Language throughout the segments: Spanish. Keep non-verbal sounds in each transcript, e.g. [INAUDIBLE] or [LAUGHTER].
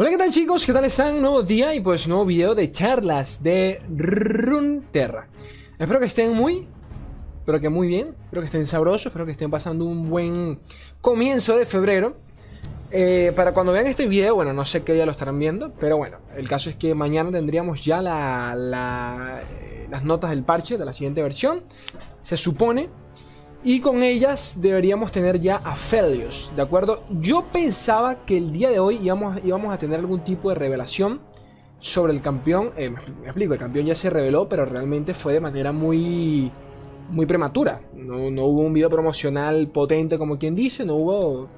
Hola, ¿qué tal chicos? ¿Qué tal están? Nuevo día y pues nuevo video de charlas de Runeterra. Espero que estén muy, pero que muy bien, espero que estén sabrosos, espero que estén pasando un buen comienzo de febrero. Eh, para cuando vean este video, bueno, no sé qué día lo estarán viendo, pero bueno, el caso es que mañana tendríamos ya la, eh, las notas del parche de la siguiente versión. Se supone y con ellas deberíamos tener ya a Felios, ¿de acuerdo? Yo pensaba que el día de hoy íbamos, íbamos a tener algún tipo de revelación sobre el campeón. Eh, me, explico, el campeón ya se reveló, pero realmente fue de manera muy, muy prematura. No, no hubo un video promocional potente como quien dice, no hubo...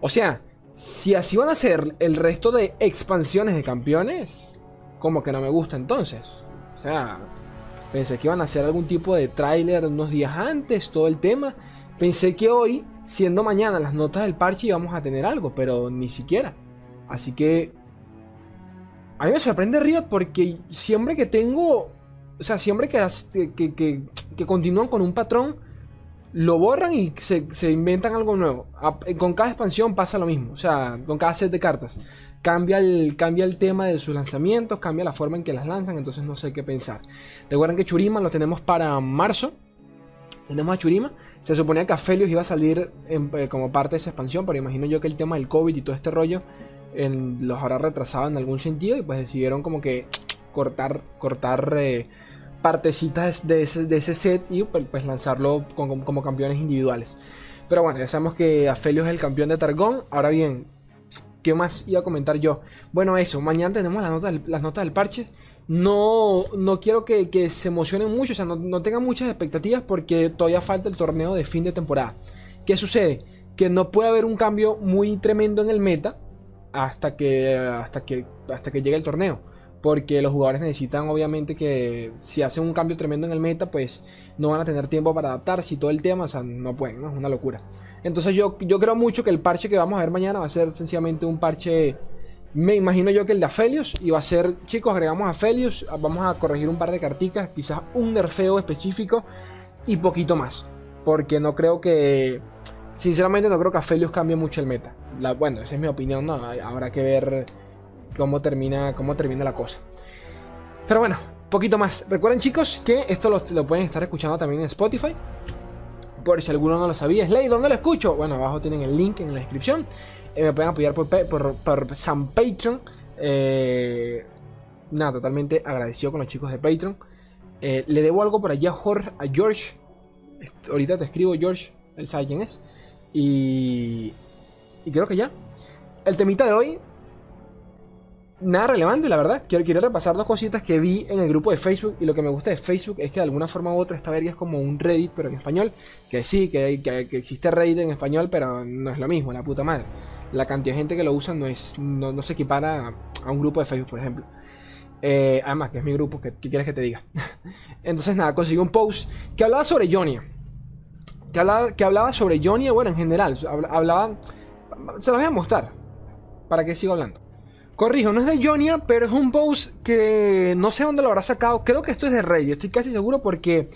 O sea, si así van a ser el resto de expansiones de campeones, como que no me gusta entonces. O sea, Pensé que iban a hacer algún tipo de tráiler unos días antes, todo el tema. Pensé que hoy, siendo mañana las notas del parche, íbamos a tener algo, pero ni siquiera. Así que... A mí me sorprende Riot porque siempre que tengo... O sea, siempre que, que, que, continúan con un patrón, lo borran y se, se, inventan algo nuevo. Con cada expansión pasa lo mismo. O sea, con cada set de cartas cambia el, cambia el tema de sus lanzamientos, cambia la forma en que las lanzan, entonces no sé qué pensar. Recuerden que Churima lo tenemos para marzo. Tenemos a Churima. Se suponía que Aphelios iba a salir eh, como parte de esa expansión, pero imagino yo que el tema del COVID y todo este rollo en, los habrá retrasado en algún sentido y pues decidieron como que cortar, cortar eh, partecitas de ese, de ese, set y pues, pues lanzarlo como, campeones individuales. Pero bueno, ya sabemos que Aphelios es el campeón de Targón. Ahora bien, ¿Qué más iba a comentar yo? Bueno, eso, mañana tenemos las notas del, parche. No, no quiero que, se emocionen mucho, o sea, no, tengan muchas expectativas porque todavía falta el torneo de fin de temporada. ¿Qué sucede? Que no puede haber un cambio muy tremendo en el meta hasta que, hasta que, hasta que llegue el torneo. Porque los jugadores necesitan, obviamente, que si hacen un cambio tremendo en el meta, pues no van a tener tiempo para adaptarse y todo el tema, o sea, no pueden, ¿no? Es una locura. Entonces yo, yo creo mucho que el parche que vamos a ver mañana va a ser sencillamente un parche, me imagino yo que el de Aphelios, y va a ser, chicos, agregamos Aphelios, vamos a corregir un par de carticas, quizás un nerfeo específico y poquito más. Porque no creo que, sinceramente no creo que Aphelios cambie mucho el meta. bueno, esa es mi opinión, no, habrá que ver cómo termina, cómo termina la cosa. Pero bueno, poquito más. Recuerden chicos que esto lo, pueden estar escuchando también en Spotify. Por si alguno no lo sabía, Slay, ¿dónde lo escucho? Bueno, abajo tienen el link en la descripción. Eh, me pueden apoyar por, por, San Patreon. Eh, nada, totalmente agradecido con los chicos de Patreon. Eh, le debo algo por allá a, Jorge, a George. Ahorita te escribo George, él sabe quién es. Y, y creo que ya. El temita de hoy nada relevante, la verdad. Quiero, quiero repasar dos cositas que vi en el grupo de Facebook. Y lo que me gusta de Facebook es que de alguna forma u otra esta verga es como un Reddit, pero en español. Que sí, que, que, que, existe Reddit en español, pero no es lo mismo, la puta madre. La cantidad de gente que lo usa no, es, no, se equipara a, un grupo de Facebook, por ejemplo. Eh, además, que es mi grupo, ¿qué, quieres que te diga? [LAUGHS] Entonces, nada, conseguí un post que hablaba sobre Jonia. Que hablaba, que hablaba sobre Jonia, bueno, en general. Hablaba. Se los voy a mostrar. Para que siga hablando. Corrijo, no es de Jonia, pero es un post que no sé dónde lo habrá sacado. Creo que esto es de Reddit, estoy casi seguro porque,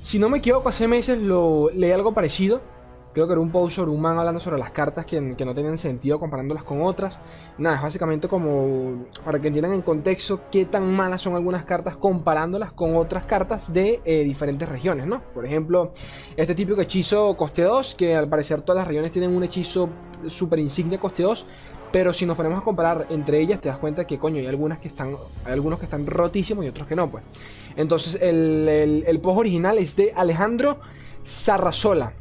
si no me equivoco, hace meses lo leí algo parecido. Creo que era un post sobre un man hablando sobre las cartas que, no tenían sentido comparándolas con otras. Nada, es básicamente como para que entiendan en contexto qué tan malas son algunas cartas comparándolas con otras cartas de eh, diferentes regiones, ¿no? Por ejemplo, este típico hechizo coste 2, que al parecer todas las regiones tienen un hechizo super insignia coste 2, pero si nos ponemos a comparar entre ellas, te das cuenta que, coño, hay algunas que están, hay algunos que están rotísimos y otros que no, pues. Entonces, el, el, post original es de Alejandro Sarrazola.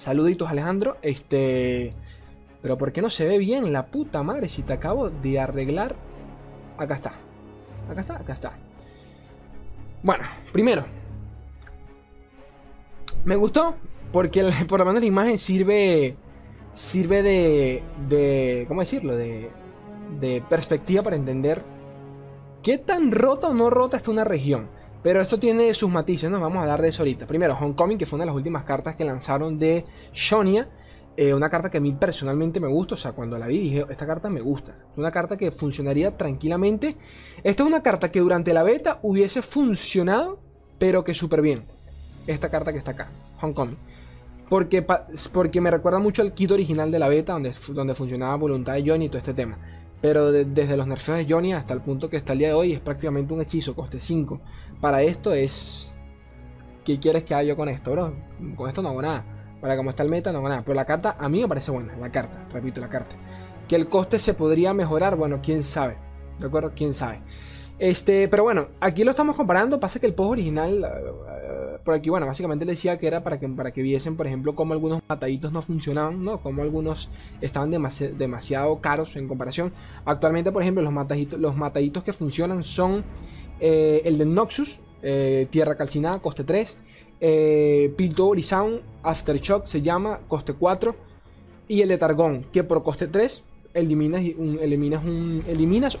Saluditos, Alejandro. Este. Pero ¿por qué no se ve bien la puta madre si te acabo de arreglar? Acá está. Acá está, acá está. Bueno, primero. Me gustó porque [LAUGHS] por lo menos la imagen sirve sirve de, de ¿cómo decirlo? De, de perspectiva para entender qué tan rota o no rota está una región. Pero esto tiene sus matices, ¿no? Vamos a hablar de eso ahorita. Primero, Homecoming, que fue una de las últimas cartas que lanzaron de Shonia. Eh, una carta que a mí personalmente me gusta. O sea, cuando la vi dije, esta carta me gusta. Una carta que funcionaría tranquilamente. Esta es una carta que durante la beta hubiese funcionado, pero que súper bien. Esta carta que está acá, Homecoming. Porque, porque me recuerda mucho al kit original de la beta, donde, donde funcionaba Voluntad de Johnny y todo este tema. Pero desde los nerfeos de Johnny hasta el punto que está el día de hoy es prácticamente un hechizo, coste 5. Para esto es... ¿Qué quieres que haga yo con esto, bro? Con esto no hago nada. Para como está el meta no hago nada. Pero la carta a mí me parece buena, la carta, repito, la carta. Que el coste se podría mejorar, bueno, quién sabe. ¿De acuerdo? ¿Quién sabe? Este, pero bueno, aquí lo estamos comparando. Pasa que el post original por aquí, bueno, básicamente le decía que era para que, para que viesen, por ejemplo, cómo algunos mataditos no funcionaban, ¿no? Cómo algunos estaban demasiado caros en comparación. Actualmente, por ejemplo, los mataditos, los mataditos que funcionan son eh, el de Noxus, eh, Tierra Calcinada, coste 3. Eh, Piltover y Sound, Aftershock se llama, coste 4. Y el de Targón, que por coste 3 eliminas, un, eliminas, un,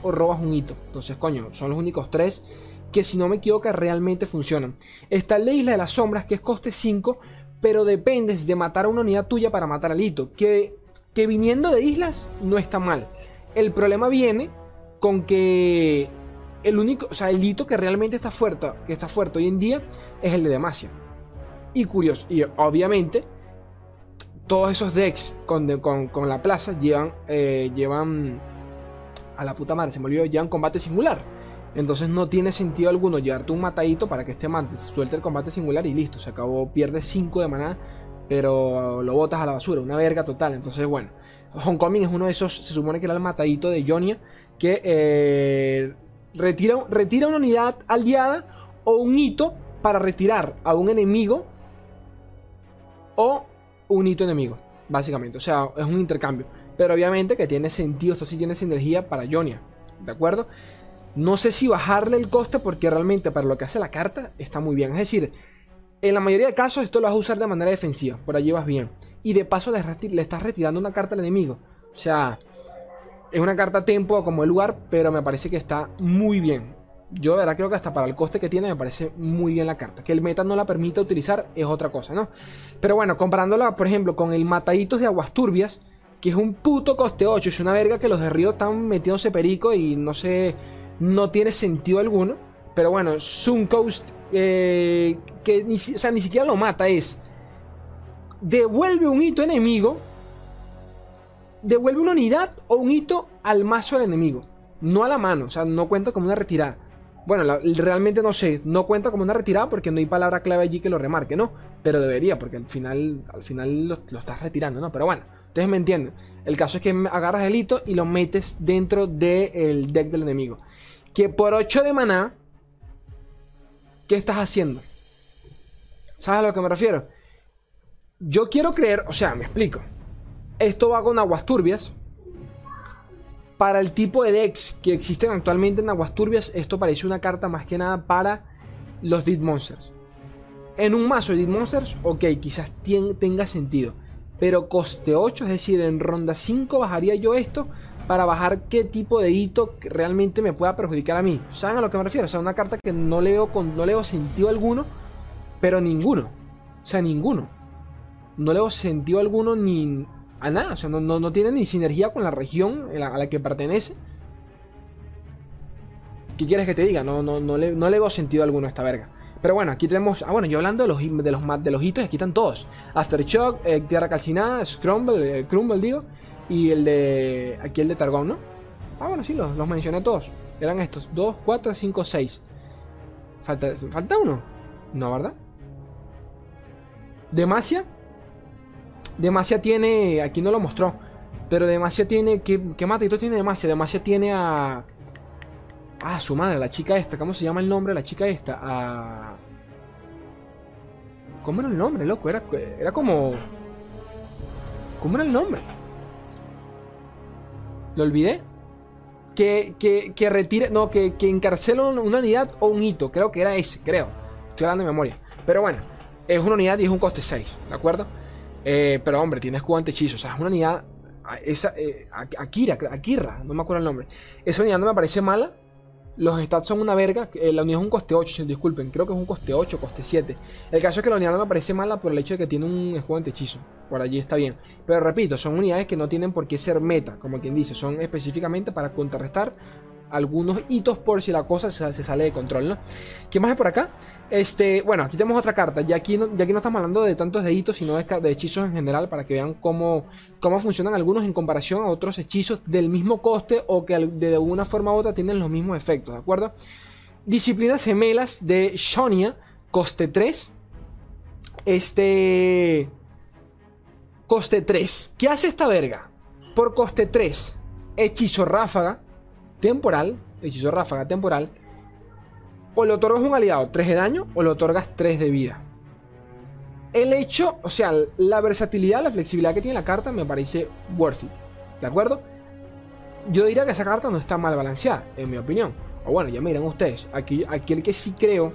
o robas un hito. Entonces, coño, son los únicos 3 que si no me equivoco realmente funcionan. Está la Isla de las Sombras, que es coste 5, pero dependes de matar a una unidad tuya para matar al hito. Que, que viniendo de islas no está mal. El problema viene con que el único, o sea, el hito que realmente está fuerte, que está fuerte hoy en día es el de Demacia. Y curioso, y obviamente todos esos decks con, la plaza llevan, eh, llevan a la puta madre, se me olvidó, llevan combate singular. Entonces no tiene sentido alguno llevarte un matadito para que este man suelte el combate singular y listo, se acabó, pierdes 5 de maná, pero lo botas a la basura, una verga total. Entonces, bueno, Homecoming es uno de esos, se supone que era el matadito de Jonia, que eh, retira, retira una unidad aliada o un hito para retirar a un enemigo o un hito enemigo, básicamente. O sea, es un intercambio. Pero obviamente que tiene sentido, esto sí tiene sinergia para Jonia, ¿de acuerdo? No sé si bajarle el coste porque realmente para lo que hace la carta está muy bien. Es decir, en la mayoría de casos esto lo vas a usar de manera defensiva, por allí vas bien. Y de paso le, estás retirando una carta al enemigo. O sea, es una carta tempo como el lugar, pero me parece que está muy bien. Yo de verdad creo que hasta para el coste que tiene me parece muy bien la carta. Que el meta no la permita utilizar es otra cosa, ¿no? Pero bueno, comparándola, por ejemplo, con el Mataditos de Aguas Turbias, que es un puto coste 8, es una verga que los de Río están metiéndose perico y no sé no tiene sentido alguno. Pero bueno, Suncoast, eh, que ni, siquiera lo mata, es. Devuelve un hito enemigo. Devuelve una unidad o un hito al mazo del enemigo. No a la mano, o sea, no cuenta como una retirada. Bueno, realmente no sé, no cuenta como una retirada porque no hay palabra clave allí que lo remarque, ¿no? Pero debería, porque al final, al final lo, estás retirando, ¿no? Pero bueno, ustedes me entienden. El caso es que agarras el hito y lo metes dentro del deck del enemigo que por 8 de maná, ¿qué estás haciendo? ¿Sabes a lo que me refiero? Yo quiero creer, o sea, me explico. Esto va con aguas turbias. Para el tipo de decks que existen actualmente en aguas turbias, esto parece una carta más que nada para los Dead Monsters. En un mazo de Dead Monsters, ok, quizás tenga sentido. Pero coste 8, es decir, en ronda 5 bajaría yo esto para bajar qué tipo de hito realmente me pueda perjudicar a mí. ¿Saben a lo que me refiero? O sea, una carta que no leo con, no leo sentido alguno, pero ninguno. O sea, ninguno. No leo sentido alguno ni a nada. O sea, no, tiene ni sinergia con la región a la que pertenece. ¿Qué quieres que te diga? No, no, no, le, no le veo sentido alguno a esta verga. Pero bueno, aquí tenemos. Ah, bueno, yo hablando de los, de los, de los hitos, aquí están todos: Aftershock, eh, Tierra Calcinada, Scrumble, eh, Crumble, digo. Y el de. Aquí el de Targón, ¿no? Ah, bueno, sí, los, mencioné todos. Eran estos: 2, 4, 5, 6. ¿Falta, ¿Falta uno? No, ¿verdad? Demacia. Demacia tiene. Aquí no lo mostró. Pero Demacia tiene. ¿Qué, qué matito tiene Demacia? Demacia tiene a. Ah, su madre, la chica esta. ¿Cómo se llama el nombre? La chica esta. A. ¿Cómo era el nombre, loco? Era, era como. ¿Cómo era el nombre? Lo olvidé. Que, que, que retire. No, que, que encarcela una unidad o un hito. Creo que era ese, creo. Estoy hablando de memoria. Pero bueno, es una unidad y es un coste 6, ¿de acuerdo? Eh, pero hombre, tiene escudo hechizo. O sea, es una unidad. Esa, eh, Akira, Akira, no me acuerdo el nombre. Esa unidad no me parece mala. Los stats son una verga. Eh, la unidad es un coste 8, disculpen. Creo que es un coste 8, coste 7. El caso es que la unidad no me parece mala por el hecho de que tiene un escudo hechizo. Por allí está bien. Pero repito, son unidades que no tienen por qué ser meta, como quien dice. Son específicamente para contrarrestar algunos hitos por si la cosa se, sale de control, ¿no? ¿Qué más hay por acá? Este, bueno, aquí tenemos otra carta. Ya aquí no, ya aquí no estamos hablando de tantos de hitos, sino de, de, hechizos en general, para que vean cómo, cómo funcionan algunos en comparación a otros hechizos del mismo coste o que de una forma u otra tienen los mismos efectos, ¿de acuerdo? Disciplinas gemelas de Shonia, coste 3. Este. Coste 3. ¿Qué hace esta verga? Por coste 3, hechizo ráfaga temporal, hechizo ráfaga temporal, o le otorgas un aliado 3 de daño o le otorgas 3 de vida. El hecho, o sea, la versatilidad, la flexibilidad que tiene la carta me parece worth it. ¿De acuerdo? Yo diría que esa carta no está mal balanceada, en mi opinión. O bueno, ya miren ustedes. Aquí, aquí el que sí creo,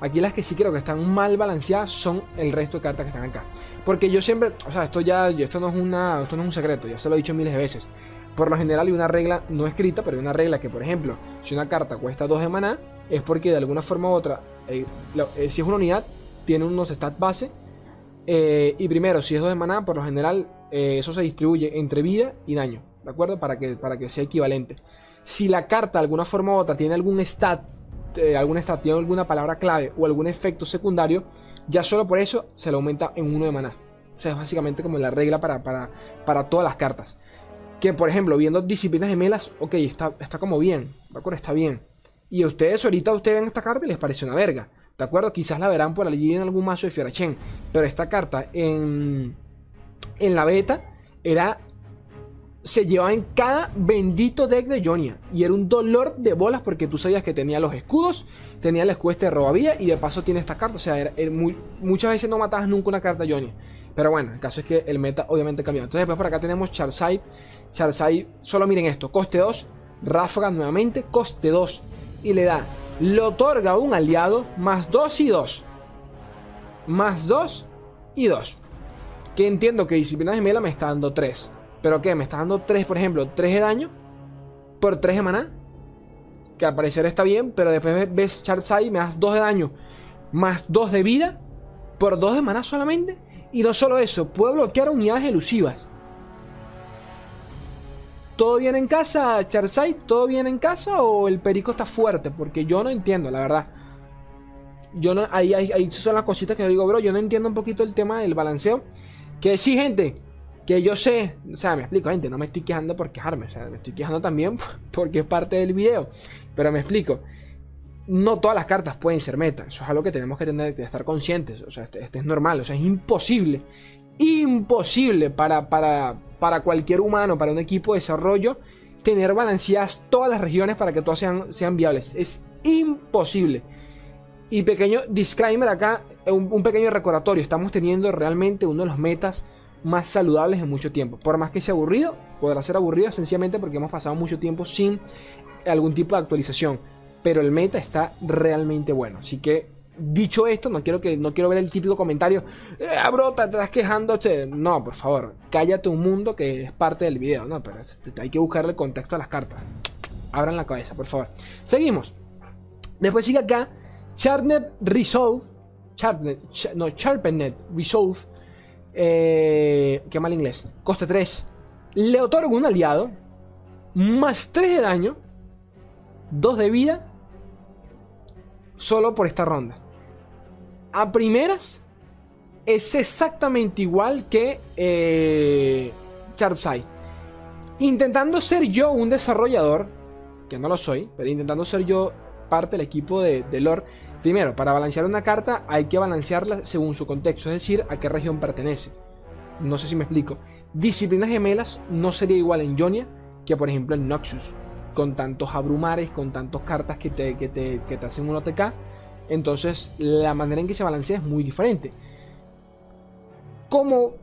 aquí las que sí creo que están mal balanceadas son el resto de cartas que están acá. Porque yo siempre, o sea, esto ya, esto no es una, esto no es un secreto, ya se lo he dicho miles de veces. Por lo general hay una regla no escrita, pero hay una regla que, por ejemplo, si una carta cuesta 2 de maná, es porque de alguna forma u otra, eh, eh, si es una unidad, tiene unos stats base. Eh, y primero, si es 2 de maná, por lo general eso se distribuye entre vida y daño, ¿de acuerdo? Para que, para que sea equivalente. Si la carta de alguna forma u otra tiene algún stat, algún stat, tiene alguna palabra clave o algún efecto secundario, ya solo por eso se le aumenta en uno de maná. O sea, es básicamente como la regla para, para, para todas las cartas. Que por ejemplo, viendo disciplinas gemelas, ok, está, está como bien, ¿de acuerdo? Está bien. Y a ustedes ahorita ustedes ven esta carta y les parece una verga. ¿De acuerdo? Quizás la verán por allí en algún mazo de Fiorachen. Pero esta carta en, en la beta era. Se llevaba en cada bendito deck de Jonia. Y era un dolor de bolas porque tú sabías que tenía los escudos, tenía el escudo este de robavía y de paso tiene esta carta. O sea, muy, muchas veces no matabas nunca una carta Jonia. Pero bueno, el caso es que el meta obviamente cambió. Entonces después por acá tenemos Charsai. Charsai, solo miren esto, coste 2, ráfaga nuevamente, coste 2. Y le da, le otorga un aliado más 2 y 2. Más 2 y 2. Que entiendo que disciplina gemela me está dando 3. Pero que me está dando 3, por ejemplo, 3 de daño por 3 de maná. Que al parecer está bien, pero después ves Charsai, me das 2 de daño más 2 de vida por 2 de maná solamente. Y no solo eso, puede bloquear unidades elusivas. ¿Todo bien en casa, Charsai? ¿Todo bien en casa o el perico está fuerte? Porque yo no entiendo, la verdad. Yo no, ahí, ahí, son las cositas que yo digo, bro. Yo no entiendo un poquito el tema del balanceo. Que sí, gente, que yo sé, o sea, me explico, gente, no me estoy quejando por quejarme, o sea, me estoy quejando también [LAUGHS] porque es parte del video. Pero me explico no todas las cartas pueden ser meta. Eso es algo que tenemos que tener que estar conscientes. O sea, este, este, es normal. O sea, es imposible. Imposible para, para, para cualquier humano, para un equipo de desarrollo, tener balanceadas todas las regiones para que todas sean, sean viables. Es imposible. Y pequeño disclaimer acá, un, un, pequeño recordatorio. Estamos teniendo realmente uno de los metas más saludables en mucho tiempo. Por más que sea aburrido, podrá ser aburrido sencillamente porque hemos pasado mucho tiempo sin algún tipo de actualización pero el meta está realmente bueno. Así que, dicho esto, no quiero, que, no quiero ver el típico comentario, eh, bro, te estás quejando. No, por favor, cállate un mundo que es parte del video, ¿no? Pero hay que buscarle contexto a las cartas. Abran la cabeza, por favor. Seguimos. Después sigue acá, Charnet Resolve. No, Sharpenet Resolve. Eh, qué mal inglés. Coste 3. Le otorga un aliado. Más 3 de daño. 2 de vida solo por esta ronda. A primeras, es exactamente igual que eh, Sharpside. Intentando ser yo un desarrollador, que no lo soy, pero intentando ser yo parte del equipo de, de lore. Primero, para balancear una carta hay que balancearla según su contexto, es decir, a qué región pertenece. No sé si me explico. Disciplinas gemelas no sería igual en Jonia que por ejemplo en Noxus con tantos abrumares, con tantas cartas que te, que te, que te hacen un OTK. Entonces, la manera en que se balancea es muy diferente. Como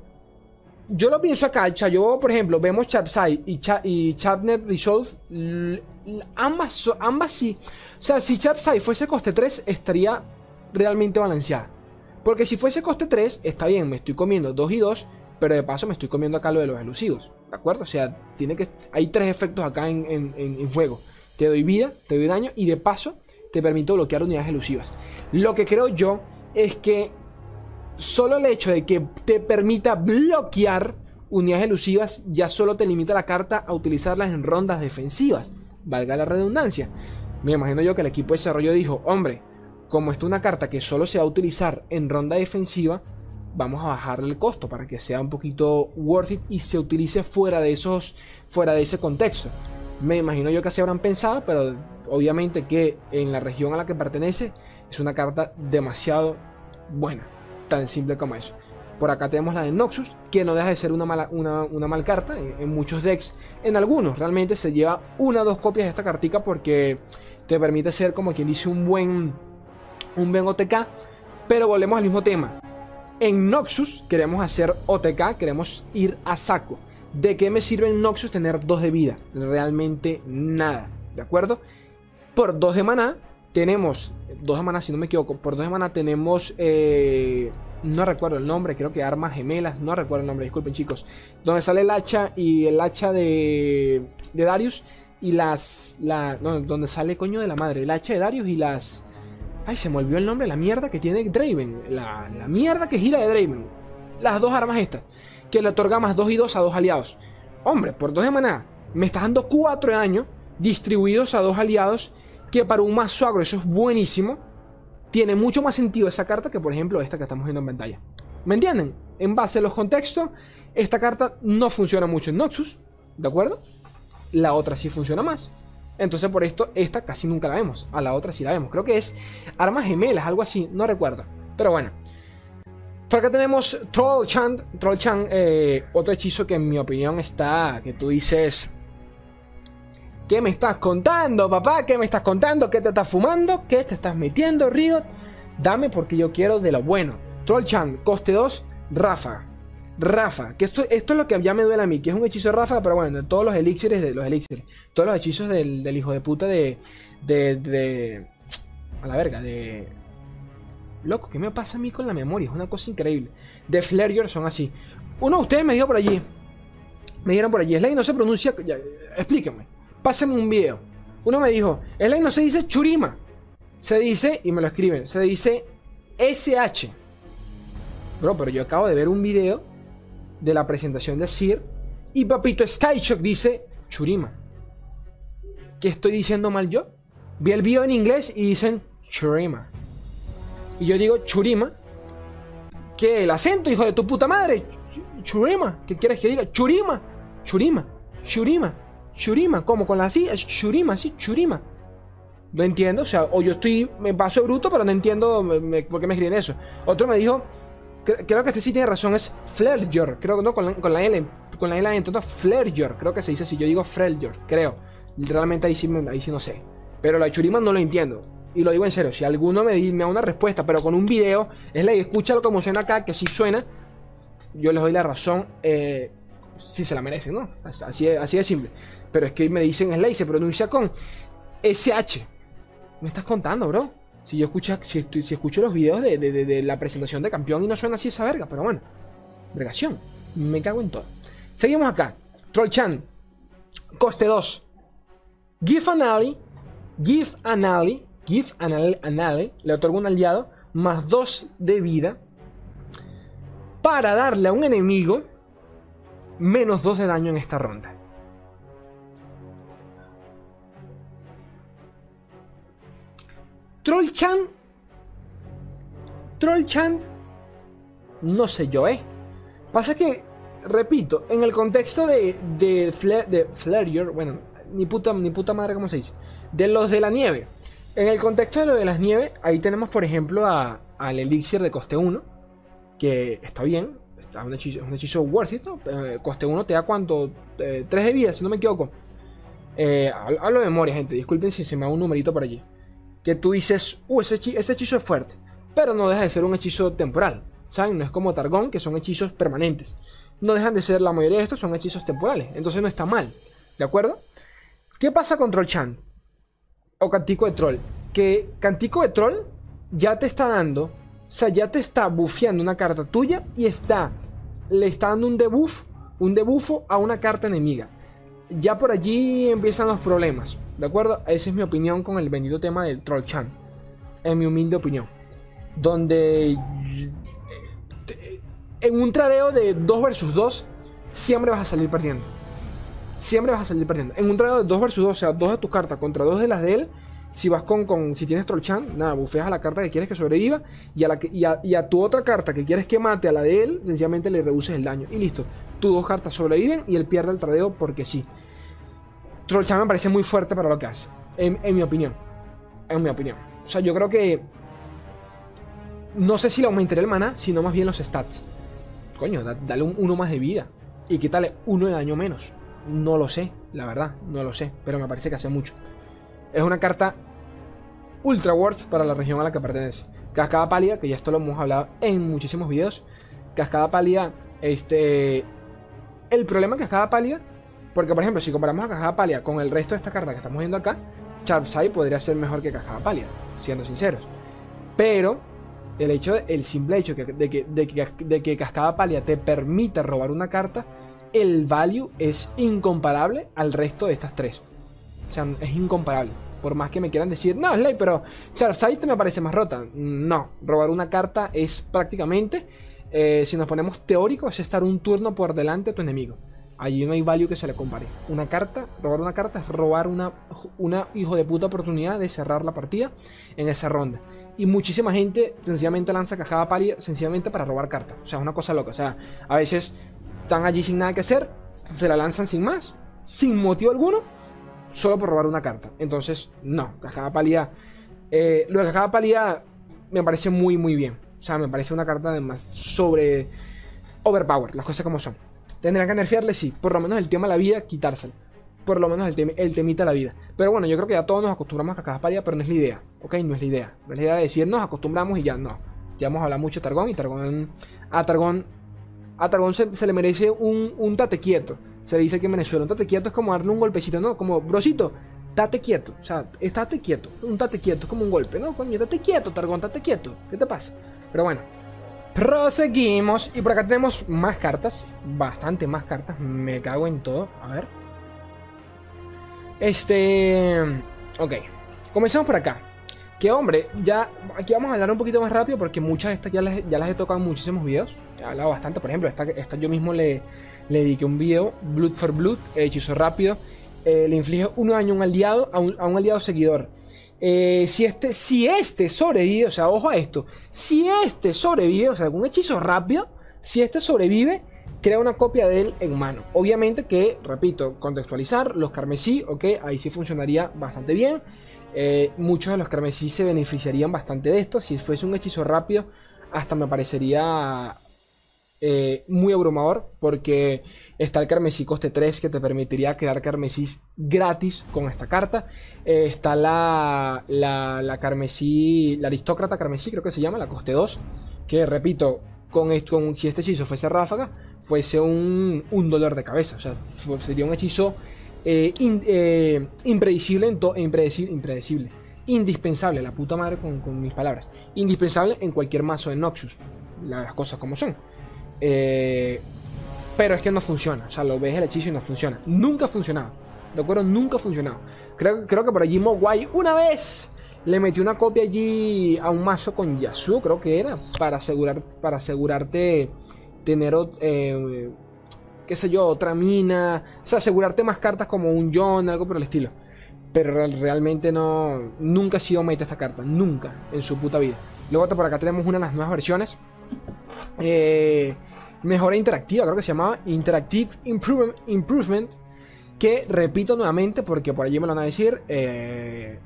yo lo pienso acá, yo, por ejemplo, vemos Chapsai y, Cha y Chapnet Resolve, ambas, ambas sí. O sea, si Chapsai fuese coste 3, estaría realmente balanceada. Porque si fuese coste 3, está bien, me estoy comiendo 2 y 2, pero de paso me estoy comiendo acá lo de los elusivos. ¿De acuerdo? O sea, tiene que, hay tres efectos acá en, juego. Te doy vida, te doy daño y de paso te permito bloquear unidades elusivas. Lo que creo yo es que solo el hecho de que te permita bloquear unidades elusivas ya solo te limita la carta a utilizarlas en rondas defensivas. valga la redundancia. Me imagino yo que el equipo de desarrollo dijo, hombre, como esto es una carta que solo se va a utilizar en ronda defensiva, vamos a bajarle el costo para que sea un poquito worth it y se utilice fuera de esos, fuera de ese contexto. Me imagino yo que así habrán pensado, pero obviamente que en la región a la que pertenece es una carta demasiado buena, tan simple como eso. Por acá tenemos la de Noxus, que no deja de ser una mala, una, mal carta en, muchos decks. En algunos realmente se lleva una o dos copias de esta cartica porque te permite ser como quien dice un buen, un buen OTK. Pero volvemos al mismo tema. En Noxus queremos hacer OTK, queremos ir a saco. ¿De qué me sirve en Noxus tener dos de vida? Realmente nada, ¿de acuerdo? Por dos de maná tenemos, dos de maná si no me equivoco, por dos de maná tenemos, eh, no recuerdo el nombre, creo que armas gemelas, no recuerdo el nombre, disculpen chicos, donde sale el hacha y el hacha de, de Darius y las, la, no, donde sale coño de la madre, el hacha de Darius y las Ay, se me olvidó el nombre, la mierda que tiene Draven. La, mierda que gira de Draven. Las dos armas estas. Que le otorga más 2 y 2 a dos aliados. Hombre, por 2 de maná, me estás dando 4 de daño distribuidos a dos aliados. Que para un mazo agro eso es buenísimo. Tiene mucho más sentido esa carta que, por ejemplo, esta que estamos viendo en pantalla. ¿Me entienden? En base a los contextos, esta carta no funciona mucho en Noxus. ¿De acuerdo? La otra sí funciona más. Entonces por esto, esta casi nunca la vemos. A la otra sí la vemos. Creo que es armas gemelas, algo así. No recuerdo. Pero bueno. Por acá tenemos Troll Chan. Troll Chan, eh, otro hechizo que en mi opinión está... Que tú dices... ¿Qué me estás contando, papá? ¿Qué me estás contando? ¿Qué te estás fumando? ¿Qué te estás metiendo, Riot? Dame porque yo quiero de lo bueno. Troll Chan, coste 2, Rafa. Rafa, que esto, esto es lo que ya me duele a mí, que es un hechizo de Rafa, pero bueno, todos los elixires de los elixires, todos los hechizos del, hijo de puta de, de, de, a la verga, de, loco, ¿qué me pasa a mí con la memoria? Es una cosa increíble. De Flareor son así. Uno de ustedes me dijo por allí, me dijeron por allí, Slay no se pronuncia, ya, explíquenme, pásenme un video. Uno me dijo, Slay no se dice Churima, se dice, y me lo escriben, se dice SH. Bro, pero yo acabo de ver un video de la presentación de Sir. Y Papito Skychock dice Churima. ¿Qué estoy diciendo mal yo? Vi el video en inglés y dicen Churima. Y yo digo Churima. ¿Qué? El acento, hijo de tu puta madre. Churima. ¿Qué quieres que diga? Churima. Churima. Churima. Churima. ¿Cómo? Con la así. Churima, sí, Churima. No entiendo. O sea, o yo estoy. Me paso bruto, pero no entiendo por qué me escriben eso. Otro me dijo Creo que este sí tiene razón, es Flerger. Creo no, con la, L. Con la L adentro, Flerger. Creo que se dice así. Yo digo Flerger, creo. Realmente ahí sí, ahí sí no sé. Pero la Churima no lo entiendo. Y lo digo en serio. Si alguno me, me da una respuesta, pero con un video, es la escúchalo como suena acá, que sí suena. Yo les doy la razón. Eh, si se la merecen, ¿no? Así, así de simple. Pero es que me dicen Slay, se pronuncia con SH. Me estás contando, bro. Si yo escucho, si, si escucho los videos de, la presentación de campeón y no suena así esa verga, pero bueno. Vergación. Me cago en todo. Seguimos acá. Trollchan. Coste 2. Give an ally. Give an ally. Give an ally, Le otorga un aliado. Más 2 de vida. Para darle a un enemigo. Menos 2 de daño en esta ronda. Troll-chan. Troll-chan. No sé yo, ¿eh? Pasa que, repito, en el contexto de, de, de bueno, ni puta, ni puta madre, ¿cómo se dice? De los de la nieve. En el contexto de lo de las nieves, ahí tenemos, por ejemplo, al elixir de coste 1, que está bien, es un hechizo, un hechizo worth it, ¿no? Eh, coste 1 te da cuánto? 3 eh, de vida, si no me equivoco. Eh, hablo de memoria, gente, disculpen si se me da un numerito por allí que tú dices, uh, ese, hechizo es fuerte, pero no deja de ser un hechizo temporal, ¿saben? No es como Targón, que son hechizos permanentes. No dejan de ser, la mayoría de estos son hechizos temporales, entonces no está mal, ¿de acuerdo? ¿Qué pasa con Troll-chan? O Cantico de Troll. Que Cantico de Troll ya te está dando, o sea, ya te está bufeando una carta tuya y está, le está dando un debuff, un debuffo a una carta enemiga. Ya por allí empiezan los problemas. ¿De acuerdo? Esa es mi opinión con el bendito tema del Troll Chan. En mi humilde opinión. Donde en un tradeo de 2 versus 2 siempre vas a salir perdiendo. siempre vas a salir perdiendo. En un tradeo de 2 versus 2, o sea, dos de tus cartas contra dos de las de él, si vas con, con si tienes Trollchan, nada, bufeas a la carta que quieres que sobreviva y a, la y a tu otra carta que quieres que mate a la de él, sencillamente le reduces el daño. Y listo, tus dos cartas sobreviven y él pierde el tradeo porque sí. Trollchan me parece muy fuerte para lo que hace, en, mi opinión. En mi opinión. O sea, yo creo que no sé si le aumentaría el mana, sino más bien los stats. Coño, da- dale un uno más de vida. Y quítale uno de daño menos. No lo sé, la verdad, no lo sé. Pero me parece que hace mucho. Es una carta ultra worth para la región a la que pertenece. Cascada pálida, que ya esto lo hemos hablado en muchísimos videos. Cascada pálida, este. El problema de cascada pálida, porque por ejemplo, si comparamos a cascada pálida con el resto de esta carta que estamos viendo acá, Sharpside podría ser mejor que cascada pálida, siendo sinceros. Pero el hecho, el simple hecho de que, de que, Cascada Pálida te permita robar una carta, el value es incomparable al resto de estas tres. O sea, es incomparable. Por más que me quieran decir, no, Slay, pero Charizard me parece más rota. No, robar una carta es prácticamente, eh, si nos ponemos teóricos, es estar un turno por delante de tu enemigo. Allí no hay value que se le compare. Una carta, robar una carta es robar una, una hijo de puta oportunidad de cerrar la partida en esa ronda. Y muchísima gente sencillamente lanza cajada pálida sencillamente para robar cartas. O sea, es una cosa loca. O sea, a veces están allí sin nada que hacer, se la lanzan sin más, sin motivo alguno, solo por robar una carta. Entonces, no, cajada pálida. eh, lo de cajada pálida me parece muy, muy bien. O sea, me parece una carta además sobre overpower, las cosas como son. Tendrán que nerfearle, sí. Por lo menos el tema de la vida, quitárselo. Por lo menos el, tem- el temita de la vida. Pero bueno, yo creo que ya todos nos acostumbramos a cajas pálida, pero no es la idea. ¿Ok? No es la idea. No es la idea de decir nos acostumbramos y ya no. Ya hemos hablado mucho de Targón y Targón. A Targón. A Targón se, se le merece un, un tate quieto. Se le dice que en Venezuela un tate quieto es como darle un golpecito, ¿no? Como, brosito, tate quieto. O sea, estate quieto. Un tate quieto es como un golpe, ¿no? Coño, tate quieto, Targón, tate quieto. ¿Qué te pasa? Pero bueno. Proseguimos. Y por acá tenemos más cartas. Bastante más cartas. Me cago en todo. A ver. Este. Ok. Comencemos por acá. Que hombre, ya. Aquí vamos a hablar un poquito más rápido porque muchas de estas ya las, ya las he tocado en muchísimos videos. He hablado bastante. Por ejemplo, esta, esta yo mismo le, le dediqué un video. Blood for Blood. Hechizo rápido. Eh, le inflige uno daño a un aliado. A un, a un aliado seguidor. Eh, si este, si este sobrevive, o sea, ojo a esto, si este sobrevive, o sea, algún hechizo rápido, si este sobrevive, crea una copia de él en mano. Obviamente que, repito, contextualizar, los carmesí, ok, ahí sí funcionaría bastante bien. Eh, muchos de los carmesí se beneficiarían bastante de esto. Si fuese un hechizo rápido, hasta me parecería eh, muy abrumador porque está el carmesí coste 3 que te permitiría crear carmesí gratis con esta carta. Eh, está la, la, carmesí, la aristócrata carmesí creo que se llama, la coste 2, que repito, con, esto, con si este hechizo fuese ráfaga, fuese un, un dolor de cabeza. O sea, sería un hechizo eh, eh, impredecible, impredecible, impredecible. Indispensable, la puta madre con, con mis palabras. Indispensable en cualquier mazo de Noxus. Las cosas como son. Eh, pero es que no funciona. O sea, lo ves el hechizo y no funciona. Nunca ha funcionado. ¿De acuerdo? Nunca ha funcionado. Creo, creo que por allí Mogwai una vez le metió una copia allí a un mazo con Yasuo, creo que era. Para, asegurar, para asegurarte tener, eh, qué sé yo, otra mina. O sea, asegurarte más cartas como un John, algo por el estilo. Pero real- realmente no. Nunca ha sido meta esta carta. Nunca en su puta vida. Luego por acá tenemos una de las nuevas versiones. Eh, mejora interactiva, creo que se llamaba Interactive Improvement. Que repito nuevamente porque por allí me lo van a decir. eh,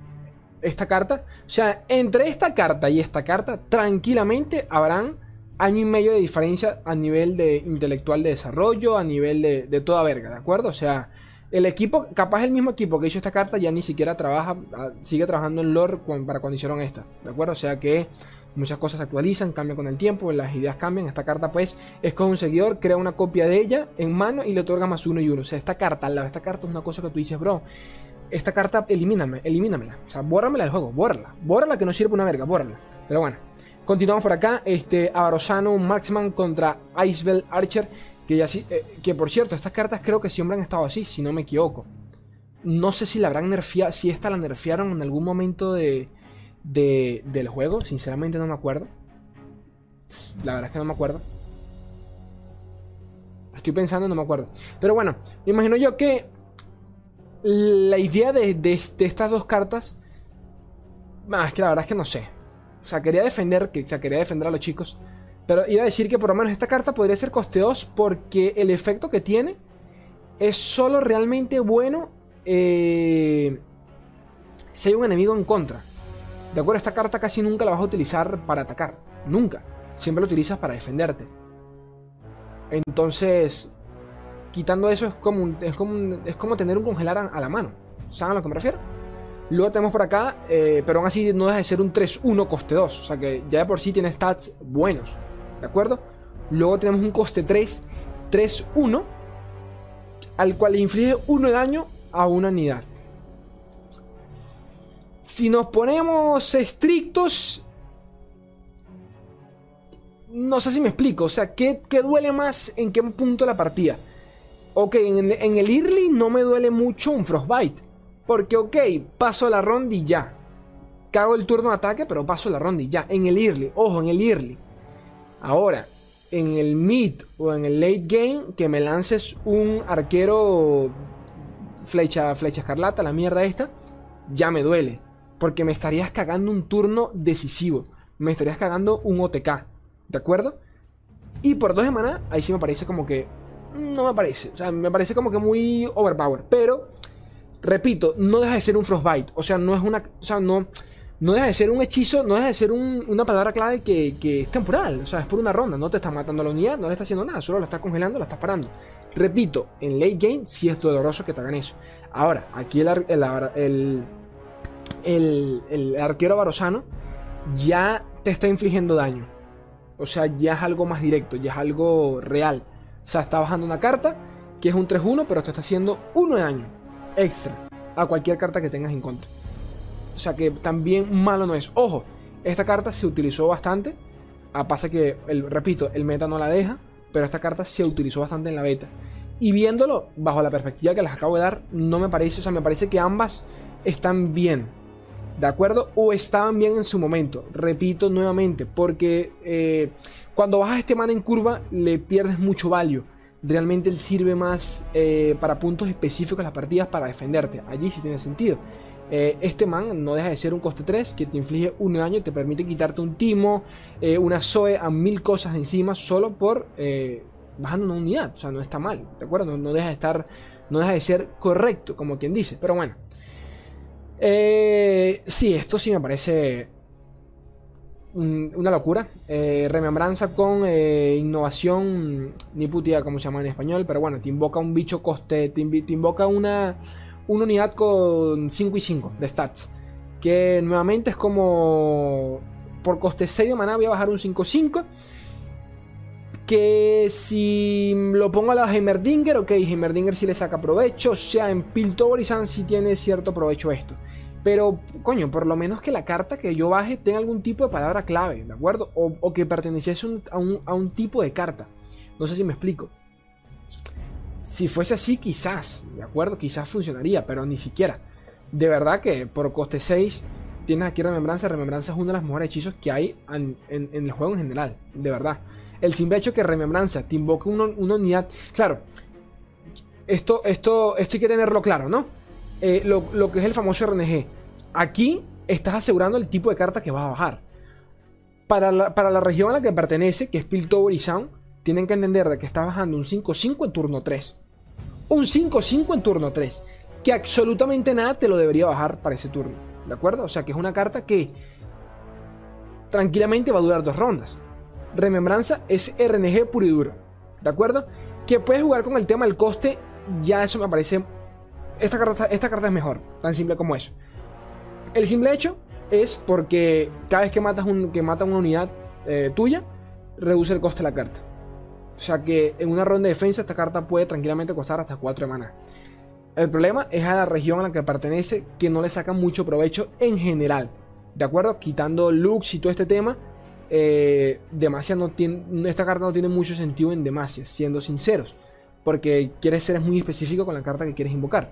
esta carta. O sea, entre esta carta y esta carta, tranquilamente habrán año y medio de diferencia a nivel de intelectual de desarrollo, a nivel de, de toda verga, ¿de acuerdo? O sea, el equipo, capaz el mismo equipo que hizo esta carta ya ni siquiera trabaja, ah, sigue trabajando en lore para cuando hicieron esta, ¿de acuerdo? O sea que muchas cosas se actualizan, cambian con el tiempo, las ideas cambian. Esta carta, pues, es con un seguidor, crea una copia de ella en mano y le otorga más uno y uno. O sea, esta carta, al esta carta es una cosa que tú dices, bro. Esta carta, elimíname, elimínamela. O sea, bórramela del juego, bórrala. Bórrala que no sirve una verga, bórrala. Pero bueno, continuamos por acá. Este, Avarosano, Maxman contra Icebell Archer. Que ya sí, eh, que por cierto, estas cartas creo que siempre han estado así, si no me equivoco. No sé si la habrán nerfeado, si esta la nerfearon en algún momento de, de- del juego. Sinceramente no me acuerdo. La verdad es que no me acuerdo. Estoy pensando, no me acuerdo. Pero bueno, me imagino yo que la idea de, de- de estas dos cartas. Ah, es que la verdad es que no sé. O sea, quería defender, que, quería defender a los chicos. Pero iba a decir que por lo menos esta carta podría ser coste 2 porque el efecto que tiene es solo realmente bueno eh, si hay un enemigo en contra. De acuerdo, esta carta casi nunca la vas a utilizar para atacar. Nunca. Siempre la utilizas para defenderte. Entonces, quitando eso es como, es como, es como tener un congelar a, a la mano. ¿Saben a lo que me refiero? Luego tenemos por acá, eh, pero aún así no deja de ser un 3-1 coste 2. O sea que ya de por sí tiene stats buenos. ¿De acuerdo? Luego tenemos un coste 3, 3-1, al cual le inflige 1 de daño a una unidad. Si nos ponemos estrictos, no sé si me explico. O sea, ¿qué, qué duele más en qué punto la partida? Ok, en, en el early no me duele mucho un Frostbite. Porque, ok, paso la ronda y ya. Cago el turno de ataque, pero paso la ronda y ya. En el early, ojo, en el early. Ahora, en el mid o en el late game, que me lances un arquero flecha, flecha escarlata, la mierda esta, ya me duele. Porque me estarías cagando un turno decisivo. Me estarías cagando un OTK. ¿De acuerdo? Y por dos de maná, ahí sí me parece como que. No me parece. O sea, me parece como que muy overpower. Pero, repito, no deja de ser un Frostbite. O sea, no es una. O sea, no. No deja de ser un hechizo, no deja de ser un- una palabra clave que, que es temporal. O sea, es por una ronda. No te está matando la unidad, no le está haciendo nada. Solo la está congelando, la estás parando. Repito, en late game sí es doloroso que te hagan eso. Ahora, aquí el, el, el, el, arquero barosano ya te está infligiendo daño. O sea, ya es algo más directo, ya es algo real. O sea, está bajando una carta que es un 3-1, pero te está haciendo 1 de daño extra a cualquier carta que tengas en contra. O sea que también malo no es. Ojo, esta carta se utilizó bastante. A pasa que, el, repito, el meta no la deja, pero esta carta se utilizó bastante en la beta. Y viéndolo bajo la perspectiva que les acabo de dar, no me parece, o sea, me parece que ambas están bien. ¿De acuerdo? O estaban bien en su momento. Repito nuevamente, porque eh, cuando bajas este mana en curva le pierdes mucho value. Realmente él sirve más eh, para puntos específicos en las partidas para defenderte. Allí sí tiene sentido. Eh, este man no deja de ser un coste 3 que te inflige un daño, te permite quitarte un timo, una Zoe a mil cosas encima solo por bajando una unidad. O sea, no está mal, ¿de acuerdo? No, no deja de estar, no deja de ser correcto, como quien dice. Pero bueno. Eh, sí, esto sí me parece un- una locura. Eh, remembranza con eh, innovación, ni putia como se llama en español, pero bueno, te invoca un bicho coste, te, invi- te invoca una, una unidad con 5 y 5 de stats. Que nuevamente es como por coste 6 de maná voy a bajar un 5-5. Que si lo pongo a la Heimerdinger, ok, Heimerdinger sí le saca provecho. O sea, en Piltoverizan sí tiene cierto provecho esto. Pero, coño, por lo menos que la carta que yo baje tenga algún tipo de palabra clave, ¿de acuerdo? O, que perteneciese a, un, tipo de carta. No sé si me explico. Si fuese así, quizás, ¿de acuerdo? Quizás funcionaría, pero ni siquiera. De verdad que por coste 6 tienes aquí Remembranza. Remembranza es uno de los mejores hechizos que hay en el juego en general, de verdad. El simple hecho que Remembranza te invoque una, una unidad. Claro, esto, esto, esto hay que tenerlo claro, ¿no? Eh, lo, lo que es el famoso RNG. Aquí estás asegurando el tipo de carta que vas a bajar. Para la, para la región a la que pertenece, que es Piltover y Sound, tienen que entender de que estás bajando un 5-5 en turno 3. Un 5-5 en turno 3. Que absolutamente nada te lo debería bajar para ese turno. ¿De acuerdo? O sea que es una carta que tranquilamente va a durar dos rondas. Remembranza es RNG puro y duro. ¿De acuerdo? Que puedes jugar con el tema del coste. Ya eso me parece. Esta carta, esta carta es mejor. Tan simple como eso. El simple hecho es porque cada vez que matas, un, que una unidad eh, tuya, reduce el coste de la carta. O sea que en una ronda de defensa esta carta puede tranquilamente costar hasta 4 de. El problema es a la región a la que pertenece que no le saca mucho provecho en general. ¿De acuerdo? Quitando Lux y todo este tema. Eh, Demacia no tiene. Esta carta no tiene mucho sentido en Demacia, siendo sinceros. Porque quieres ser muy específico con la carta que quieres invocar.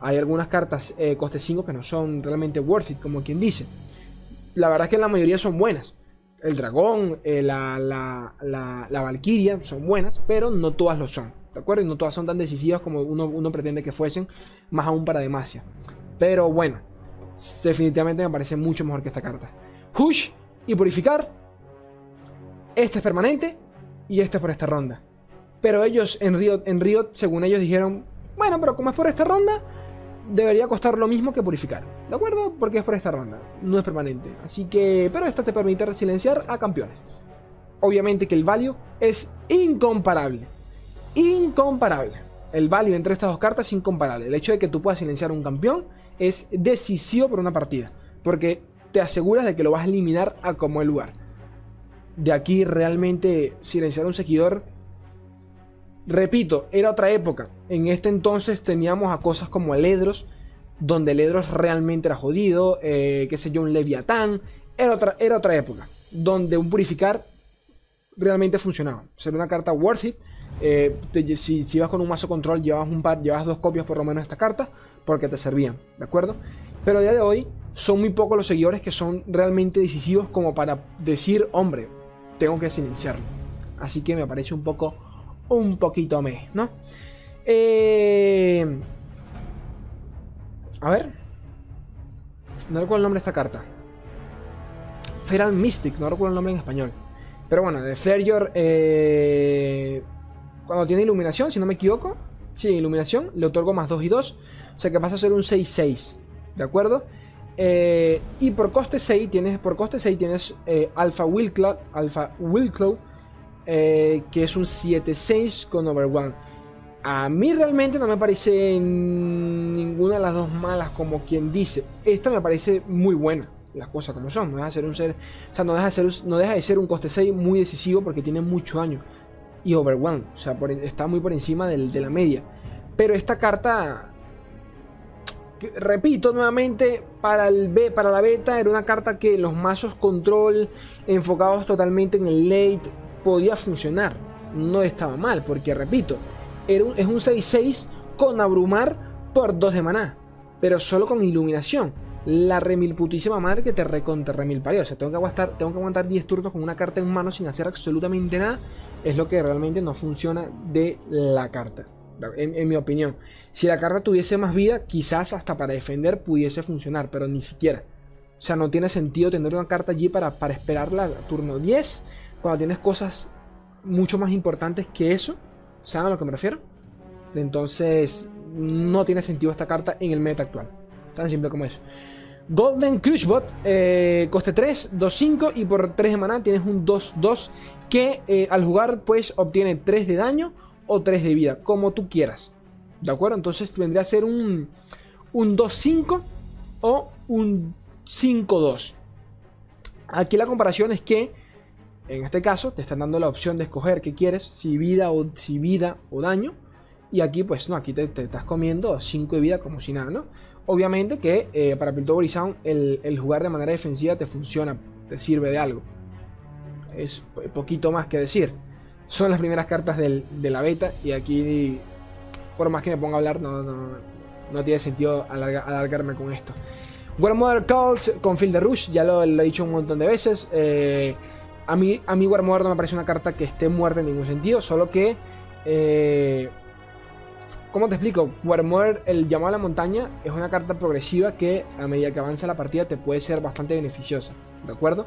Hay algunas cartas eh, coste 5 que no son realmente worth it, como quien dice. La verdad es que la mayoría son buenas. El dragón, eh, la, la, la, la son buenas, pero no todas lo son. ¿De acuerdo? Y no todas son tan decisivas como uno, uno pretende que fuesen, más aún para Demacia. Pero bueno, definitivamente me parece mucho mejor que esta carta. Hush y Purificar. Este es permanente y este es por esta ronda. Pero ellos en Riot, en Riot, según ellos dijeron, bueno, pero como es por esta ronda, debería costar lo mismo que purificar. ¿De acuerdo? Porque es por esta ronda, no es permanente. Así que, pero esta te permite silenciar a campeones. Obviamente que el value es incomparable. Incomparable. El value entre estas dos cartas es incomparable. El hecho de que tú puedas silenciar a un campeón es decisivo por una partida. Porque te aseguras de que lo vas a eliminar a como el lugar. De aquí realmente silenciar a un seguidor Repito, era otra época. En este entonces teníamos a cosas como el Edros, donde el Edros realmente era jodido, eh, qué sé yo, un Leviatán. Era otra, era otra época, donde un Purificar realmente funcionaba. Sería una carta worth it. Eh, si, si, ibas con un mazo control, llevabas un par, llevabas dos copias por lo menos de esta carta, porque te servían, ¿de acuerdo? Pero a día de hoy son muy pocos los seguidores que son realmente decisivos como para decir, hombre, tengo que silenciarlo. Así que me parece un poco un poquito me, ¿no? Eh, a ver. No recuerdo el nombre de esta carta. Feral Mystic, no recuerdo el nombre en español. Pero bueno, de Flareyor, eh, cuando tiene iluminación, si no me equivoco, sí, iluminación, le otorgo más 2 y 2. O sea que pasa a ser un 6-6, ¿de acuerdo? Eh, y por coste 6 tienes, por coste 6 tienes eh, Alpha Willclaw, Alpha eh, que es un 7-6 con Overwhelm. A mí realmente no me parece ninguna de las dos malas, como quien dice. Esta me parece muy buena, las cosas como son. No deja de ser un ser, o sea, no deja de ser, no deja de ser un coste 6 muy decisivo porque tiene mucho daño. Y Overwhelm, o sea, está muy por encima del, de la media. Pero esta carta, repito nuevamente, para, el para la beta era una carta que los mazos control enfocados totalmente en el late podía funcionar. No estaba mal, porque repito, era es un 6-6 con abrumar por 2 de maná, pero solo con iluminación. La remil putísima madre que te recontra remil parió. O sea, tengo que, aguantar, tengo que aguantar 10 turnos con una carta en mano sin hacer absolutamente nada. Es lo que realmente no funciona de la carta. En, mi opinión. Si la carta tuviese más vida, quizás hasta para defender pudiese funcionar, pero ni siquiera. O sea, no tiene sentido tener una carta allí para, para esperarla turno 10 cuando tienes cosas mucho más importantes que eso, ¿saben a lo que me refiero? Entonces, no tiene sentido esta carta en el meta actual. Tan simple como eso. Golden Crushbot, eh, coste 3, 2, 5 y por 3 de maná tienes un 2, 2 que eh, al jugar pues obtiene 3 de daño o 3 de vida, como tú quieras. ¿De acuerdo? Entonces vendría a ser un, un 2, 5 o un 5, 2. Aquí la comparación es que en este caso te están dando la opción de escoger qué quieres, si vida o, si vida o daño. Y aquí pues no, aquí te, estás comiendo 5 de vida como si nada, ¿no? Obviamente que eh, para Piltover el, el jugar de manera defensiva te funciona, te sirve de algo. Es poquito más que decir. Son las primeras cartas de la beta y aquí, por más que me ponga a hablar, no, no, tiene sentido alargarme con esto. Warmother Calls con Field Rush, ya lo, he dicho un montón de veces. Eh, a mí, a mí War no me parece una carta que esté muerta en ningún sentido, solo que... Eh, ¿Cómo te explico? War el llamado a la montaña, es una carta progresiva que a medida que avanza la partida te puede ser bastante beneficiosa, ¿de acuerdo?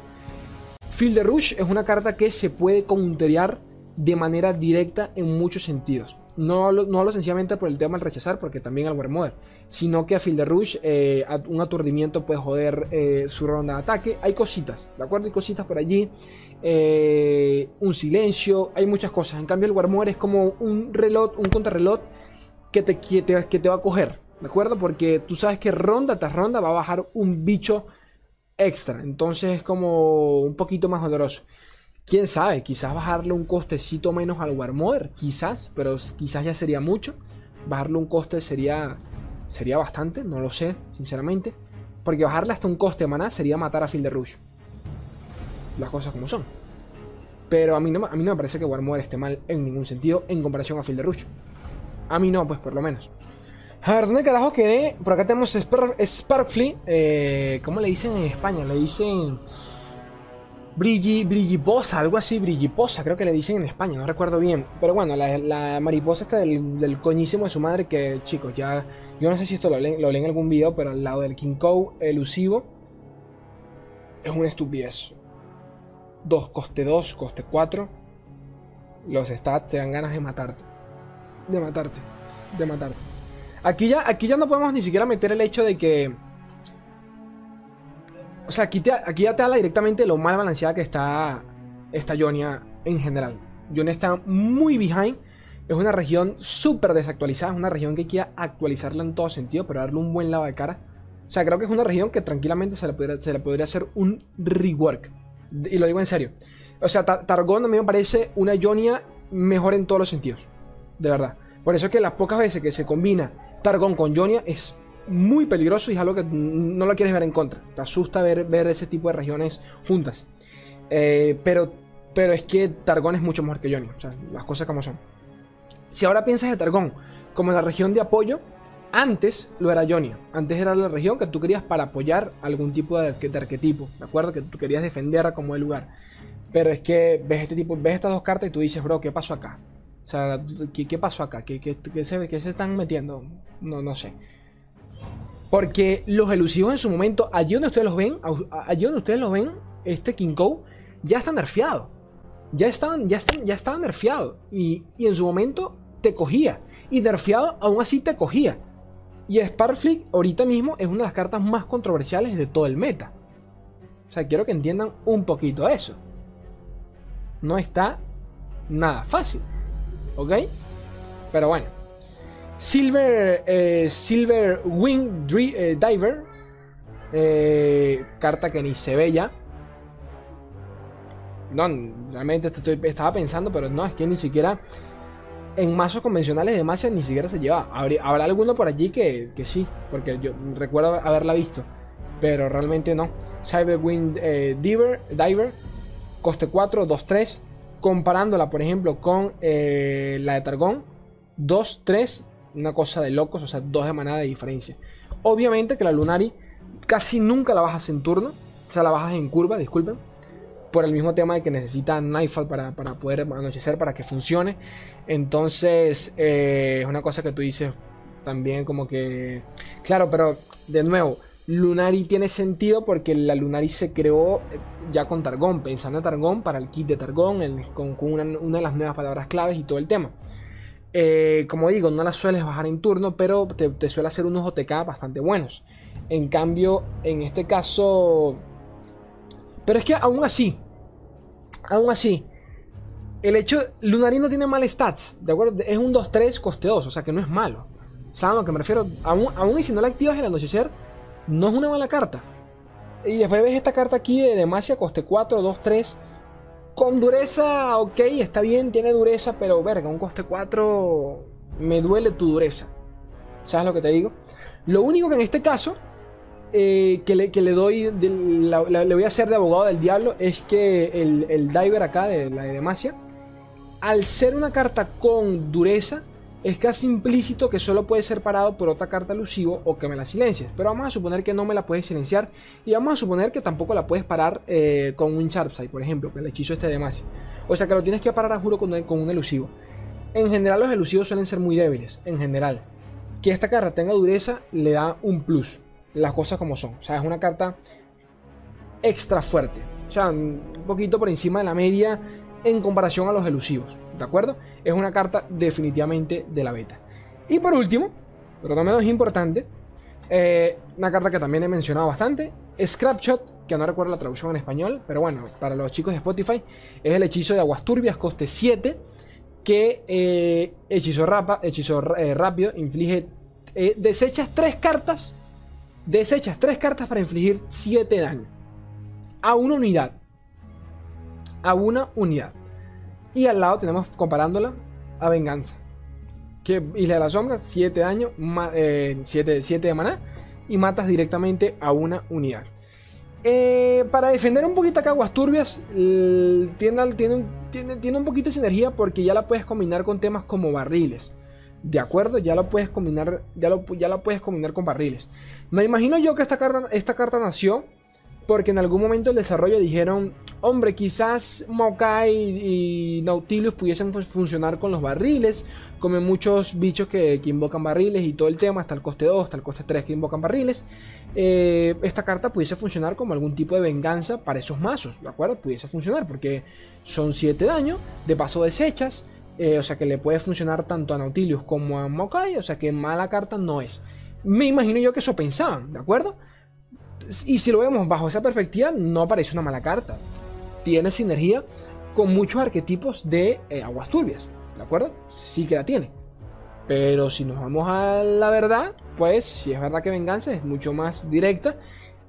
Field Rush es una carta que se puede counterear de manera directa en muchos sentidos. No hablo, no sencillamente por el tema del rechazar, porque también al War sino que a Field de Rush eh, un aturdimiento puede joder eh, su ronda de ataque. Hay cositas, ¿de acuerdo? Hay cositas por allí. Eh, un silencio, hay muchas cosas. En cambio, el Warmore es como un reloj, un contrarreloj que te, que te, va a coger, ¿de acuerdo? Porque tú sabes que ronda tras ronda va a bajar un bicho extra. Entonces es como un poquito más doloroso. Quién sabe, quizás bajarle un costecito menos al Warmother, quizás, pero quizás ya sería mucho. Bajarle un coste sería, sería bastante, no lo sé, sinceramente. Porque bajarle hasta un coste de maná sería matar a Field de Rush las cosas como son. Pero a mí no, a mí no me parece que Warmore esté mal en ningún sentido en comparación a Field de Rush. A mí no, pues por lo menos. A ver, ¿dónde carajo quedé? Por acá tenemos Sparkfly. Eh, ¿Cómo le dicen en España? Le dicen. Brilli, brilliposa, algo así, brilliposa, creo que le dicen en España, no recuerdo bien. Pero bueno, la, mariposa está del, coñísimo de su madre, que chicos, ya. Yo no sé si esto lo leen, en algún video, pero al lado del King Cow elusivo. Es una estupidez. 2, coste 2, coste 4. Los stats te dan ganas de matarte. De matarte. De matarte. Aquí ya, aquí ya no podemos ni siquiera meter el hecho de que o sea, aquí, aquí ya te habla directamente lo mal balanceada que está esta Jonia en general. Jonia está muy behind. Es una región súper desactualizada. Es una región que que actualizarla en todo sentido, pero darle un buen lado de cara. O sea, creo que es una región que tranquilamente se le podría, se le podría hacer un rework. Y lo digo en serio. O sea, Targon a mí me parece una Jonia mejor en todos los sentidos. De verdad. Por eso es que las pocas veces que se combina Targon con Jonia es muy peligroso y es algo que no lo quieres ver en contra. Te asusta ver, ver ese tipo de regiones juntas. Eh, pero, pero es que Targón es mucho mejor que Johnny. O sea, las cosas como son. Si ahora piensas de Targón como la región de apoyo, antes lo era Johnny. Antes era la región que tú querías para apoyar algún tipo de, arquetipo. ¿De acuerdo? Que tú querías defender como el lugar. Pero es que ves este tipo, ves estas dos cartas y tú dices, bro, ¿qué pasó acá? O sea, ¿qué, pasó acá? ¿Qué, qué, se, ¿Qué se están metiendo? No, no sé. Porque los elusivos en su momento, allí donde ustedes los ven, allí donde ustedes los ven, este King ya está nerfeado. Ya estaban, ya están, ya estaba nerfeado. Y, en su momento te cogía. Y nerfeado aún así te cogía. Y Sparflick ahorita mismo es una de las cartas más controversiales de todo el meta. O sea, quiero que entiendan un poquito eso. No está nada fácil. ¿Ok? Pero bueno. Silver, eh, Silver Wing eh, Diver. Eh, carta que ni se ve ya. No, realmente estaba pensando, pero no, es que ni siquiera en mazos convencionales de Masia ni siquiera se lleva. Habrá, alguno por allí que, que, sí, porque yo recuerdo haberla visto, pero realmente no. Cyber Wing Diver, Diver, coste 4, 2, 3. Comparándola, por ejemplo, con la de Targón, 2, 3, una cosa de locos, o sea, dos de manada de diferencia. Obviamente que la Lunari casi nunca la bajas en turno, o sea, la bajas en curva, disculpen, por el mismo tema de que necesita Nightfall para, para poder anochecer, para que funcione. Entonces, eh, es una cosa que tú dices también como que... Claro, pero de nuevo, Lunari tiene sentido porque la Lunari se creó eh, ya con Targón, pensando en Targón para el kit de Targón, con, una, una, de las nuevas palabras claves y todo el tema. Eh, como digo, no las sueles bajar en turno, pero te, suele hacer unos OTK bastante buenos. En cambio, en este caso... Pero es que aún así, aún así, el hecho... Lunari no tiene mal stats, ¿de acuerdo? Es un 2-3 costeoso, o sea que no es malo. ¿Saben a lo que me refiero? Aún, aún y si no la activas el anochecer, no es una mala carta. Y después ves esta carta aquí de Demacia, coste 4, 2, 3. Con dureza, ok, está bien, tiene dureza, pero verga, un coste 4 me duele tu dureza. ¿Sabes lo que te digo? Lo único que en este caso eh, que, le, doy, le voy a hacer de abogado del diablo, es que el, diver acá de la de Demacia, al ser una carta con dureza, es casi implícito que solo puede ser parado por otra carta elusivo o que me la silencies. Pero vamos a suponer que no me la puedes silenciar y vamos a suponer que tampoco la puedes parar eh, con un Sharpside, por ejemplo, que el hechizo este de Masia. O sea que lo tienes que parar a juro con, con un elusivo. En general los elusivos suelen ser muy débiles, en general. Que esta carta tenga dureza le da un plus, las cosas como son. O sea, es una carta extra fuerte. O sea, un poquito por encima de la media en comparación a los elusivos. ¿De acuerdo? Es una carta definitivamente de la beta. Y por último, pero no menos importante, eh, una carta que también he mencionado bastante, Scrapshot, que no recuerdo la traducción en español, pero bueno, para los chicos de Spotify, es el hechizo de aguas turbias, coste 7, que eh, hechizo, rapa, hechizo eh, rápido, inflige, desechas 3 cartas, desechas 3 cartas para infligir 7 daño a una unidad. A una unidad. Y al lado tenemos comparándola a Venganza. Que Isla de la Sombra, 7 daño, 7 eh, de maná. Y matas directamente a una unidad. Eh, para defender un poquito acá Aguas Turbias, tiene, tiene, tiene, un poquito de sinergia porque ya la puedes combinar con temas como barriles. ¿De acuerdo? Ya lo puedes combinar, ya lo, ya puedes combinar con barriles. Me imagino yo que esta carta, esta carta nació porque en algún momento del desarrollo dijeron, hombre, quizás Mokai y Nautilus pudiesen funcionar con los barriles, como muchos bichos que, invocan barriles y todo el tema, hasta el coste 2, hasta el coste 3 que invocan barriles. Eh, esta carta pudiese funcionar como algún tipo de venganza para esos mazos, ¿de acuerdo? Pudiese funcionar porque son 7 daños, de paso desechas, eh, o sea que le puede funcionar tanto a Nautilus como a Mokai, o sea que mala carta no es. Me imagino yo que eso pensaban, ¿de acuerdo? Y si lo vemos bajo esa perspectiva, no parece una mala carta. Tiene sinergia con muchos arquetipos de eh, aguas turbias. ¿De acuerdo? Sí que la tiene. Pero si nos vamos a la verdad, pues si es verdad que venganza es mucho más directa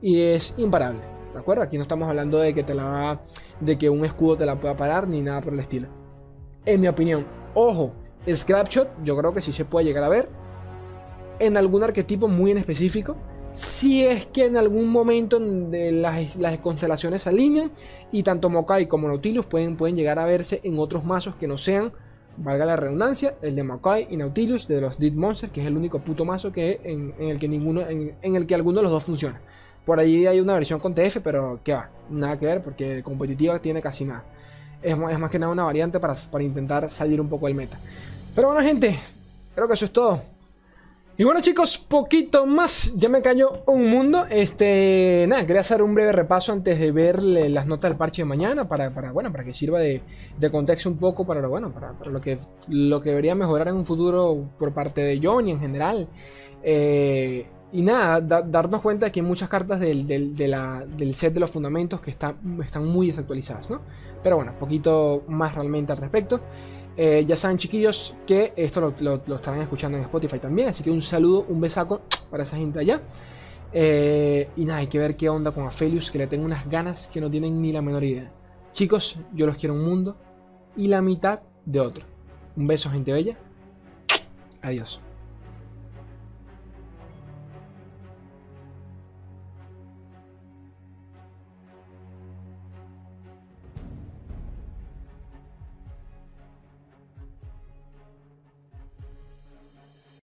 y es imparable. ¿De acuerdo? Aquí no estamos hablando de que te la de que un escudo te la pueda parar ni nada por el estilo. En mi opinión, ojo, Scrapshot yo creo que sí se puede llegar a ver en algún arquetipo muy en específico si es que en algún momento de las, constelaciones se alinean y tanto Mokai como Nautilus pueden, pueden llegar a verse en otros mazos que no sean, valga la redundancia, el de Mokai y Nautilus de los Dead Monsters, que es el único puto mazo que en, el que ninguno, en, el que alguno de los dos funciona. Por ahí hay una versión con TF, pero que va, nada que ver porque competitiva tiene casi nada. Es, es más que nada una variante para, para intentar salir un poco del meta. Pero bueno gente, creo que eso es todo. Y bueno chicos, poquito más, ya me cayó un mundo, este, nada, quería hacer un breve repaso antes de ver las notas del parche de mañana para, para bueno, para que sirva de, contexto un poco para bueno, para, lo, que, lo que debería mejorar en un futuro por parte de Johnny en general. Eh, y nada, darnos cuenta de que hay muchas cartas del, del, set de los fundamentos que están, están muy desactualizadas, ¿no? Pero bueno, poquito más realmente al respecto. Eh, ya saben, chiquillos, que esto lo, estarán escuchando en Spotify también. Así que un saludo, un besaco para esa gente allá. Eh, y nada, hay que ver qué onda con Aphelius, que le tengo unas ganas que no tienen ni la menor idea. Chicos, yo los quiero un mundo y la mitad de otro. Un beso, gente bella. Adiós.